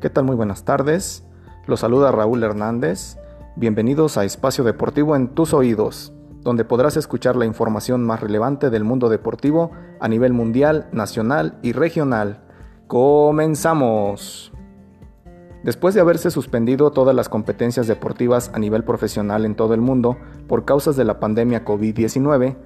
¿Qué tal? Muy buenas tardes. Los saluda Raúl Hernández. Bienvenidos a Espacio Deportivo en tus oídos, donde podrás escuchar la información más relevante del mundo deportivo a nivel mundial, nacional y regional. Comenzamos. Después de haberse suspendido todas las competencias deportivas a nivel profesional en todo el mundo por causas de la pandemia COVID-19,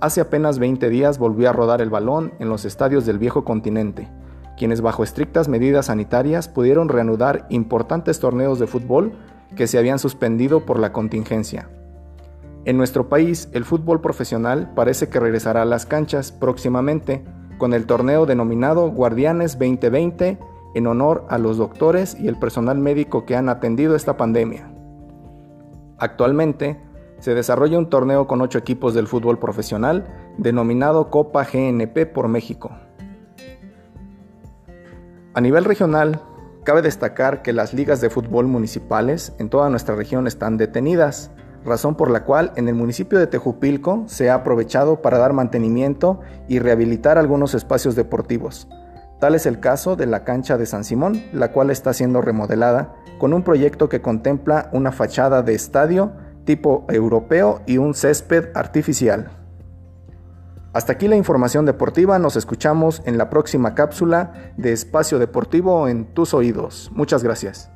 hace apenas 20 días volvió a rodar el balón en los estadios del viejo continente quienes bajo estrictas medidas sanitarias pudieron reanudar importantes torneos de fútbol que se habían suspendido por la contingencia. En nuestro país, el fútbol profesional parece que regresará a las canchas próximamente con el torneo denominado Guardianes 2020 en honor a los doctores y el personal médico que han atendido esta pandemia. Actualmente, se desarrolla un torneo con ocho equipos del fútbol profesional denominado Copa GNP por México. A nivel regional, cabe destacar que las ligas de fútbol municipales en toda nuestra región están detenidas, razón por la cual en el municipio de Tejupilco se ha aprovechado para dar mantenimiento y rehabilitar algunos espacios deportivos. Tal es el caso de la cancha de San Simón, la cual está siendo remodelada con un proyecto que contempla una fachada de estadio tipo europeo y un césped artificial. Hasta aquí la información deportiva, nos escuchamos en la próxima cápsula de Espacio Deportivo en tus oídos. Muchas gracias.